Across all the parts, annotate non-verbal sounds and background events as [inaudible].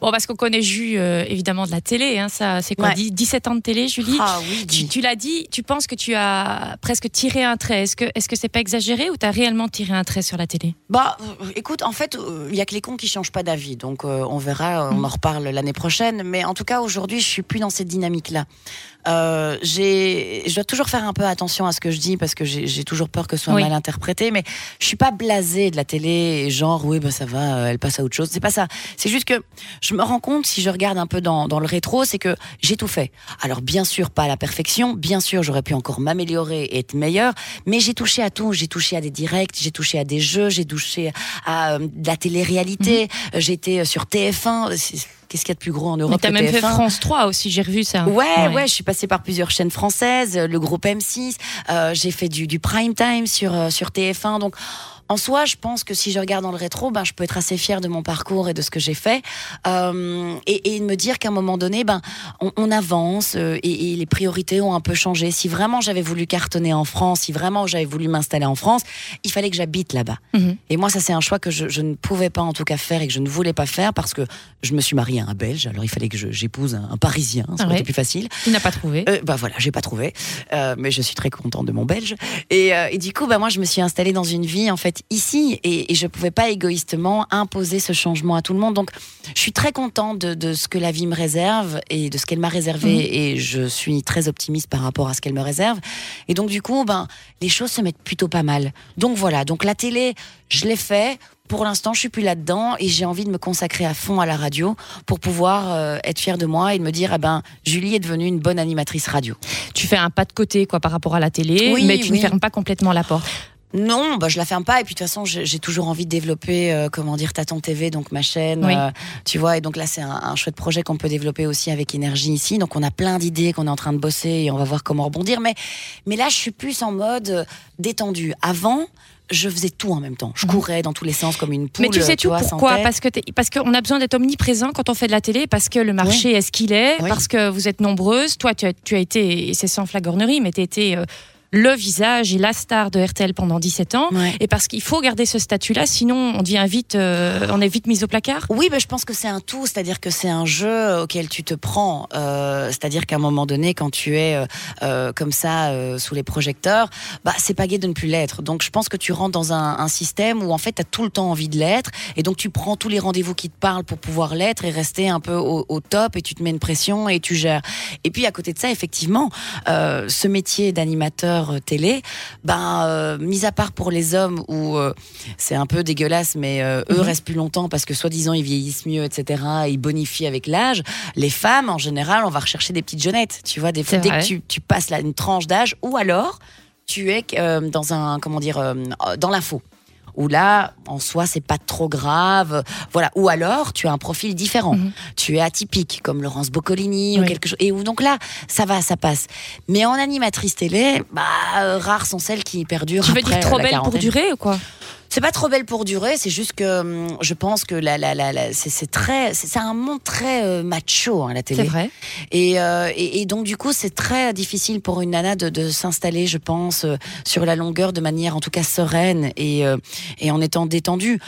Bon, parce qu'on connaît Jus, euh, évidemment, de la télé. Hein, ça, c'est quoi Ouais. 10 17 ans de télé, Julie Ah oui, Tu, tu l'as dit, tu penses que tu as presque tiré un trait. Est-ce que est-ce que c'est pas exagéré ou tu as réellement tiré un trait sur la télé? Bah, euh, écoute, en fait, euh, il y a que les cons qui changent pas d'avis, donc euh, on verra, euh, on Mm. en reparle l'année prochaine. Mais en tout cas, aujourd'hui, je suis plus dans cette dynamique-là. Euh, j'ai, je dois toujours faire un peu attention à ce que je dis parce que j'ai toujours peur que ce soit Oui. mal interprété. Mais je suis pas blasée de la télé genre oui, bah ça va, euh, elle passe à autre chose. C'est pas ça. C'est juste que je me rends compte si je regarde un peu dans, dans le rétro, c'est que j'ai tout fait. Alors bien sûr pas à la perfection, bien sûr j'aurais pu encore m'améliorer et être meilleure, mais j'ai touché à tout. J'ai touché à des directs, j'ai touché à des jeux, j'ai touché à euh, de la télé-réalité. J'ai été euh, sur TF1. Qu'est-ce qu'il y a de plus gros en Mais Europe tu as que même fait TF1? France 3 aussi, j'ai revu ça. Ouais, ouais, je suis passée par plusieurs chaînes françaises, le groupe M6, euh, j'ai fait du, du prime time sur, euh, sur TF1. Donc, en soi, je pense que si je regarde dans le rétro, ben, je peux être assez fière de mon parcours et de ce que j'ai fait. Euh, et, et me dire qu'à un moment donné, ben, on, on avance euh, et, et les priorités ont un peu changé. Si vraiment j'avais voulu cartonner en France, si vraiment j'avais voulu m'installer en France, il fallait que j'habite là-bas. Mhm. Et moi, ça, c'est un choix que je, je ne pouvais pas en tout cas faire et que je ne voulais pas faire parce que je me suis mariée à un Belge. Alors, il fallait que j'épouse un, un Parisien. Ça aurait été plus facile. Tu n'as pas trouvé. Euh, bah voilà, j'ai pas trouvé, mais je suis très contente de mon belge. Et, et du coup, bah moi, je me suis installée dans une vie en fait ici, et, et je pouvais pas égoïstement imposer ce changement à tout le monde. Donc, je suis très contente de, de ce que la vie me réserve et de ce qu'elle m'a réservé, Mhm. et je suis très optimiste par rapport à ce qu'elle me réserve. Et donc, du coup, ben les choses se mettent plutôt pas mal. Donc voilà, donc la télé, je l'ai fait. Pour l'instant, je suis plus là-dedans et j'ai envie de me consacrer à fond à la radio pour pouvoir euh, être fière de moi et de me dire, ah ben, Julie est devenue une bonne animatrice radio. Tu fais un pas de côté quoi par rapport à la télé, Oui, mais tu ne fermes pas complètement la porte. Non, bah, je la ferme pas. Et puis de toute façon, j'ai toujours envie de développer, euh, comment dire, Taton TV, donc ma chaîne. Oui. euh, tu vois, et donc là, c'est un, un chouette projet qu'on peut développer aussi avec énergie ici. Donc on a plein d'idées qu'on est en train de bosser et on va voir comment rebondir. Mais, mais là, je suis plus en mode euh, détendu. Avant, je faisais tout en même temps. Je Mhm. courais dans tous les sens comme une poule. Mais tu sais tout vois, pourquoi? Parce que parce qu'on a besoin d'être omniprésent quand on fait de la télé, parce que le marché est ce qu'il est, Oui. parce que vous êtes nombreuses. Toi, tu as, tu as été, et c'est sans flagornerie, mais tu as été euh, le visage et la star de RTL pendant 17 ans. Ouais. Et parce qu'il faut garder ce statut-là, sinon on devient vite, euh, on est vite mis au placard. Oui, ben, je pense que c'est un tout, c'est-à-dire que c'est un jeu auquel tu te prends. Euh, c'est-à-dire qu'à un moment donné, quand tu es euh, euh, comme ça euh, sous les projecteurs, bah c'est pas gai de ne plus l'être. Donc je pense que tu rentres dans un, un système où en fait tu as tout le temps envie de l'être, et donc tu prends tous les rendez-vous qui te parlent pour pouvoir l'être et rester un peu au, au top, et tu te mets une pression et tu gères. Et puis à côté de ça, effectivement, euh, ce métier d'animateur euh, télé, ben euh, mis à part pour les hommes où euh, c'est un peu dégueulasse, mais euh, eux Mhm. restent plus longtemps parce que soi-disant ils vieillissent mieux, etc. Ils bonifient avec l'âge. Les femmes, en général, on va rechercher des petites jeunettes. Tu vois, des fois, dès que tu, tu passes là une tranche d'âge, ou alors tu es dans un, comment dire, dans l'info. Où là, en soi, c'est pas trop grave. Voilà. Ou alors, tu as un profil différent. Mhm. Tu es atypique, comme Laurence Boccolini ou quelque chose. Et où donc là, ça va, ça passe. Mais en animatrice télé, bah, euh, rares sont celles qui perdurent. Tu veux dire trop euh, belle pour durer ou quoi? C'est pas trop belle pour durer, c'est juste que hum, je pense que la, la, la, la- c'est, très, c'est, c'est un monde très euh, macho hein, la télé. C'est vrai. Et, euh, et, et donc du coup, c'est très difficile pour une nana de, de s'installer, je pense, euh, sur la longueur de manière en tout cas sereine et, euh, et en étant détendue.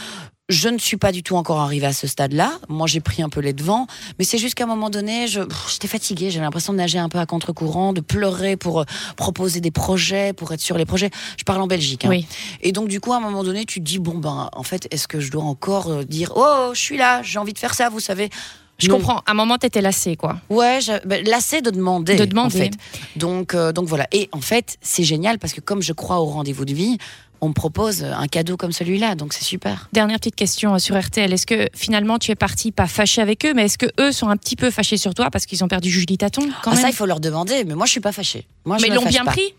Je ne suis pas du tout encore arrivée à ce stade-là. Moi, j'ai pris un peu les devants, mais c'est juste qu'à un moment donné, j'étais fatiguée. J'avais l'impression de nager un peu à contre-courant, de pleurer pour euh, proposer des projets, pour être sur les projets. Je parle en Belgique. hein. Oui. Et donc, du coup, à un moment donné, tu te dis, bon, ben, en fait, est-ce que je dois encore euh, dire, oh, je suis là, j'ai envie de faire ça, vous savez Je Non. comprends. À un moment, t'étais lassée, quoi. Ouais, je, ben, lassé de demander. De demander. En fait. Donc, euh, donc voilà. Et en fait, c'est génial parce que comme je crois au rendez-vous de vie, on me propose un cadeau comme celui-là. Donc, c'est super. Dernière petite question euh, sur RTL. Est-ce que finalement tu es parti pas fâché avec eux, mais est-ce que eux sont un petit peu fâchés sur toi parce qu'ils ont perdu Julie Taton quand Ah, même ça, il faut leur demander. Mais moi, je suis pas fâchée. Moi, je Mais ils l'ont bien pas. pris.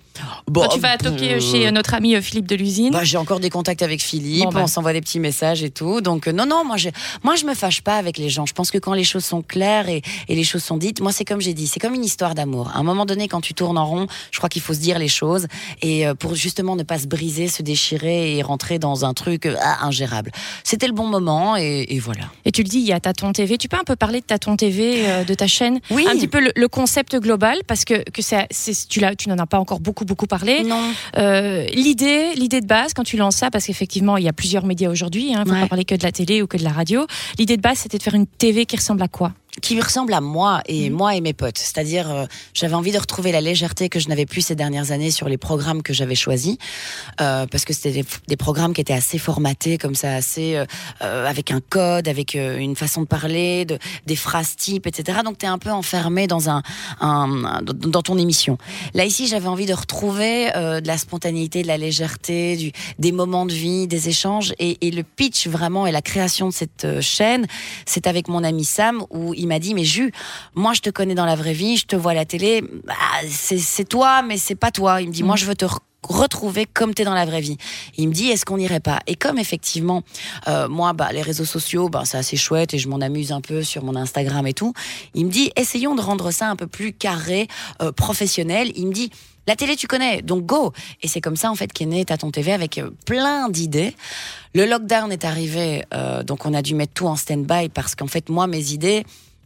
Bon, Quand tu vas toquer euh, chez notre ami euh, Philippe de l'usine. Bah, j'ai encore des contacts avec Philippe, Bon, bah. on s'envoie des petits messages et tout. Donc euh, non, non, moi je, moi je me fâche pas avec les gens. Je pense que quand les choses sont claires et, et les choses sont dites, moi c'est comme j'ai dit, c'est comme une histoire d'amour. À un moment donné, quand tu tournes en rond, je crois qu'il faut se dire les choses et euh, pour justement ne pas se briser, se déchirer et rentrer dans un truc euh, ah, ingérable. C'était le bon moment et, et, voilà. Et tu le dis, il y a Taton TV. Tu peux un peu parler de Taton TV, euh, de ta chaîne? Oui. Un petit peu le, le concept global, parce que, que c'est, tu, tu n'en as pas encore beaucoup, beaucoup parlé. Non. Euh, l'idée, l'idée de base, quand tu lances ça, parce qu'effectivement, il y a plusieurs médias aujourd'hui, il hein, ne faut Ouais. pas parler que de la télé ou que de la radio. L'idée de base, c'était de faire une TV qui ressemble à quoi? Qui ressemble à moi et Mhm. moi et mes potes. C'est-à-dire, euh, j'avais envie de retrouver la légèreté que je n'avais plus ces dernières années sur les programmes que j'avais choisis, euh, parce que c'était des, des programmes qui étaient assez formatés, comme ça, assez euh, avec un code, avec une façon de parler, de, des phrases types, etc. Donc, tu es un peu enfermé dans un, un- un- dans ton émission. Là ici, j'avais envie de retrouver de la spontanéité, de la légèreté, du, des moments de vie, des échanges, et, et le pitch vraiment et la création de cette chaîne, c'est avec mon ami Sam où il m'a dit mais Jus, moi je te connais dans la vraie vie, je te vois à la télé, bah, c'est toi mais c'est pas toi. Il me dit Mm. moi je veux te re- retrouver comme t'es dans la vraie vie. Il me dit est-ce qu'on n'irait pas? Et comme effectivement euh, moi bah les réseaux sociaux bah c'est assez chouette et je m'en amuse un peu sur mon Instagram et tout. Il me dit essayons de rendre ça un peu plus carré, euh, professionnel. Il me dit la télé, tu connais, donc go. Et c'est comme ça, en fait, qu'est né Taton TV avec euh, plein d'idées. Le lockdown est arrivé, euh, donc on a dû mettre tout en stand-by parce qu'en fait, moi, mes idées,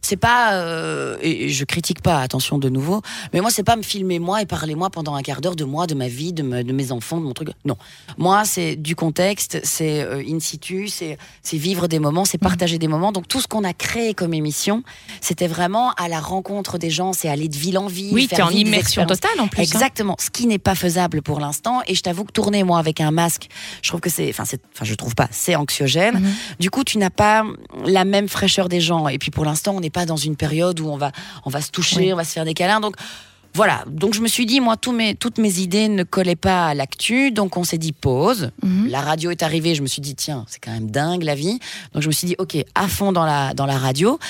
c'est pas, euh, et je critique pas, attention de nouveau, mais moi, c'est pas me filmer moi et parler moi pendant un quart d'heure de moi, de ma vie, de, me- de mes enfants, de mon truc. Non. Moi, c'est du contexte, c'est euh, in situ, c'est c'est vivre des moments, c'est partager des moments. Donc, tout ce qu'on a créé comme émission, c'était vraiment à la rencontre des gens, c'est aller de ville en ville. Oui, faire tu es en immersion totale en plus. hein. Exactement, ce qui n'est pas faisable pour l'instant. Et je t'avoue que tourner moi avec un masque, je trouve que c'est, enfin, c'est, enfin, je trouve pas, c'est anxiogène. Mhm. Du coup, tu n'as pas la même fraîcheur des gens. Et puis pour l'instant, on n'est pas dans une période où on va, on va se toucher, Oui. on va se faire des câlins. Donc voilà. Donc je me suis dit, moi, tous mes, toutes mes idées ne collaient pas à l'actu. Donc on s'est dit pause. Mhm. La radio est arrivée. Je me suis dit, tiens, c'est quand même dingue la vie. Donc je me suis dit, ok, à fond dans la, dans la radio.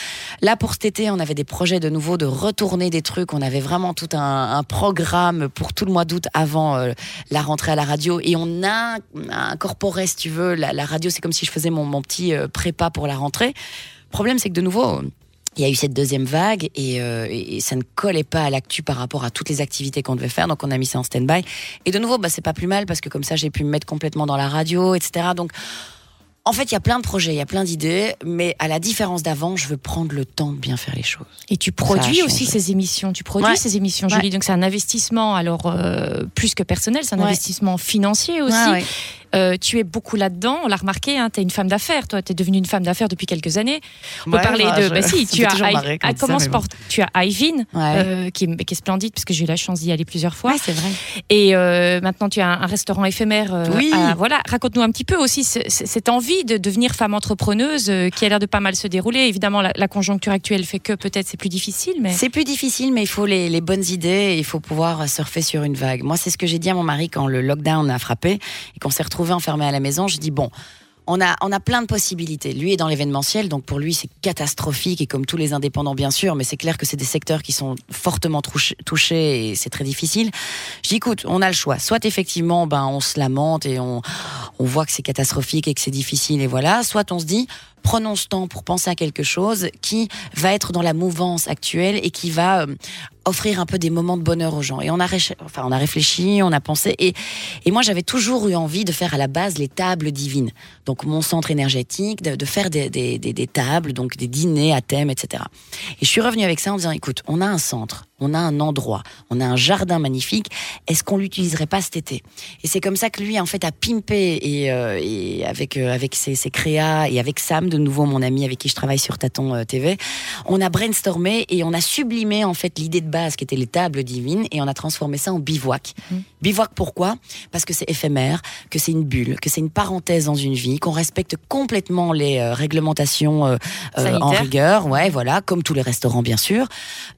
Là, pour cet été, on avait des projets de nouveau de retourner des trucs. On avait vraiment tout un, un programme pour tout le mois d'août avant euh, la rentrée à la radio. Et on a, on a incorporé, si tu veux, la, la radio. C'est comme si je faisais mon, mon petit euh, prépa pour la rentrée. Le problème, c'est que de nouveau, il y a eu cette deuxième vague et, euh, et- ça ne collait pas à l'actu par rapport à toutes les activités qu'on devait faire. Donc on a mis ça en stand-by. Et de nouveau, bah, c'est pas plus mal parce que comme ça, j'ai pu me mettre complètement dans la radio, etc. Donc en fait, il y a plein de projets, il y a plein d'idées, mais à la différence d'avant, je veux prendre le temps de bien faire les choses. Et tu produis aussi ces émissions. Tu produis Ouais. ces émissions, Ouais. Julie. Donc c'est un investissement, alors euh, plus que personnel, c'est un Ouais. investissement financier aussi. Euh, tu es beaucoup là-dedans. On l'a remarqué. Hein, tu es une femme d'affaires. Toi, tu es devenue une femme d'affaires depuis quelques années. On peut parler bah, de. je- Bah, si, [laughs] me tu as. I- ah, dit ça, bon. Tu as Ivin, Ouais. euh, qui, est, qui est splendide parce que j'ai eu la chance d'y aller plusieurs fois. Ouais, c'est vrai. Et euh, maintenant, tu as un, un restaurant éphémère. euh, Oui. à- voilà, raconte-nous un petit peu aussi ce- ce- cette envie de devenir femme entrepreneuse qui a l'air de pas mal se dérouler. Évidemment, la, la conjoncture actuelle fait que peut-être c'est plus difficile, mais C'est plus difficile, mais il faut les, les bonnes idées et il faut pouvoir surfer sur une vague. Moi, c'est ce que j'ai dit à mon mari quand le lockdown a frappé et qu'on s'est enfermé à la maison. Je dis bon. On a, on a plein de possibilités. Lui est dans l'événementiel, donc pour lui c'est catastrophique et comme tous les indépendants bien sûr, mais c'est clair que c'est des secteurs qui sont fortement touch- touchés et c'est très difficile. Je dis écoute, on a le choix. Soit effectivement, ben on se lamente et on, on voit que c'est catastrophique et que c'est difficile et voilà. Soit on se dit prenons ce temps pour penser à quelque chose qui va être dans la mouvance actuelle et qui va euh, offrir un peu des moments de bonheur aux gens. Et on a, enfin, on a réfléchi, on a pensé. Et, et moi, j'avais toujours eu envie de faire à la base les tables divines. Donc, mon centre énergétique, de, de faire des, des, des, des tables, donc des dîners à thème, etc. Et je suis revenue avec ça en disant, écoute, on a un centre, on a un endroit, on a un jardin magnifique. Est-ce qu'on l'utiliserait pas cet été? Et c'est comme ça que lui, en fait, a pimpé et, euh, et avec euh, avec ses, ses créas et avec Sam, de nouveau mon ami avec qui je travaille sur Taton euh, TV, on a brainstormé et on a sublimé en fait l'idée de base qui était les tables divines et on a transformé ça en bivouac. Bivouac pourquoi? Parce que c'est éphémère, que c'est une bulle, que c'est une parenthèse dans une vie, qu'on respecte complètement les euh, réglementations euh, euh, en rigueur, ouais, voilà, comme tous les restaurants bien sûr.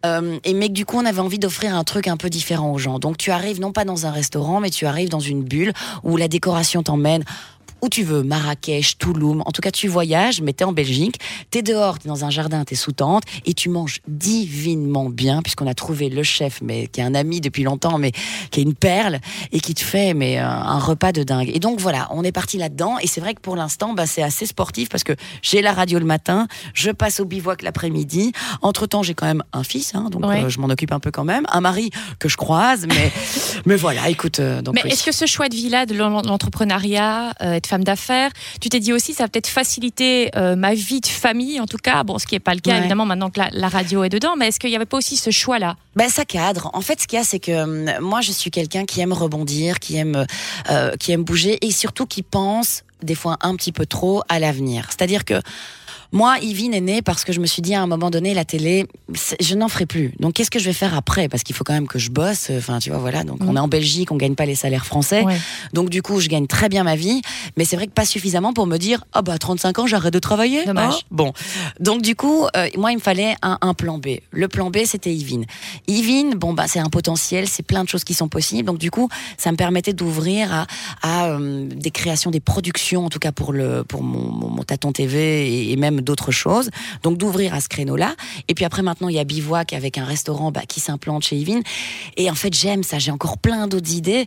Euh, et mais que du coup, on avait envie d'offrir un truc un peu différent aux gens. Donc tu arrives non pas dans un restaurant, mais tu arrives dans une bulle où la décoration t'emmène où tu veux, Marrakech, Touloum, en tout cas tu voyages, mais t'es en Belgique, t'es dehors, t'es dans un jardin, t'es sous tente, et tu manges divinement bien, puisqu'on a trouvé le chef, mais qui est un ami depuis longtemps, mais qui est une perle, et qui te fait mais un, un repas de dingue. Et donc voilà, on est parti là-dedans, et c'est vrai que pour l'instant, bah, c'est assez sportif, parce que j'ai la radio le matin, je passe au bivouac l'après-midi, entre-temps j'ai quand même un fils, hein, donc Ouais. euh, je m'en occupe un peu quand même, un mari que je croise, mais, [laughs] mais voilà, écoute... euh, donc Mais oui. est-ce que ce choix de vie-là, de l'en- l'entrepreneuriat, euh, être femme d'affaires, tu t'es dit aussi, ça va peut-être faciliter euh, ma vie de famille, en tout cas, bon, ce qui n'est pas le cas Ouais. évidemment maintenant que la, la radio est dedans, mais est-ce qu'il n'y avait pas aussi ce choix-là? Ben, ça cadre. En fait, ce qu'il y a, c'est que hum, moi, je suis quelqu'un qui aime rebondir, qui aime, euh, qui aime bouger et surtout qui pense des fois un petit peu trop à l'avenir. C'est-à-dire que moi, Yvine est née parce que je me suis dit à un moment donné, la télé, je n'en ferai plus. Donc, qu'est-ce que je vais faire après? Parce qu'il faut quand même que je bosse. Enfin, tu vois, voilà. Donc, on est en Belgique, on gagne pas les salaires français. Ouais. Donc, du coup, je gagne très bien ma vie. Mais c'est vrai que pas suffisamment pour me dire, ah bah, à 35 ans, j'arrête de travailler. Dommage. hein? Bon. Donc, du coup, euh, moi, il me fallait un, un plan B. Le plan B, c'était Yvine. Yvine, bon, bah, c'est un potentiel, c'est plein de choses qui sont possibles. Donc, du coup, ça me permettait d'ouvrir à, à euh, des créations, des productions, en tout cas pour, le, pour mon, mon, mon Tâton TV et, et même d'autres choses. Donc, d'ouvrir à ce créneau-là. Et puis après, maintenant, il y a Bivouac avec un restaurant bah, qui s'implante chez Yvine. Et en fait, j'aime ça. J'ai encore plein d'autres idées.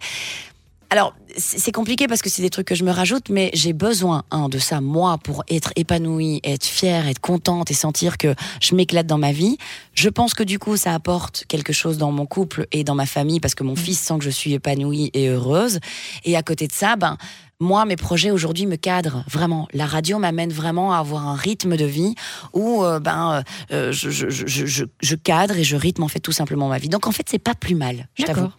Alors, c'est c'est compliqué parce que c'est des trucs que je me rajoute, mais j'ai besoin hein, de ça, moi, pour être épanouie, être fière, être contente et sentir que je m'éclate dans ma vie. Je pense que du coup, ça apporte quelque chose dans mon couple et dans ma famille parce que mon fils sent que je suis épanouie et heureuse. Et à côté de ça, ben, moi, mes projets aujourd'hui me cadrent vraiment. La radio m'amène vraiment à avoir un rythme de vie où euh, ben, euh, je, je, je, je, cadre et je rythme en fait tout simplement ma vie. Donc en fait, c'est pas plus mal. Je t'avoue.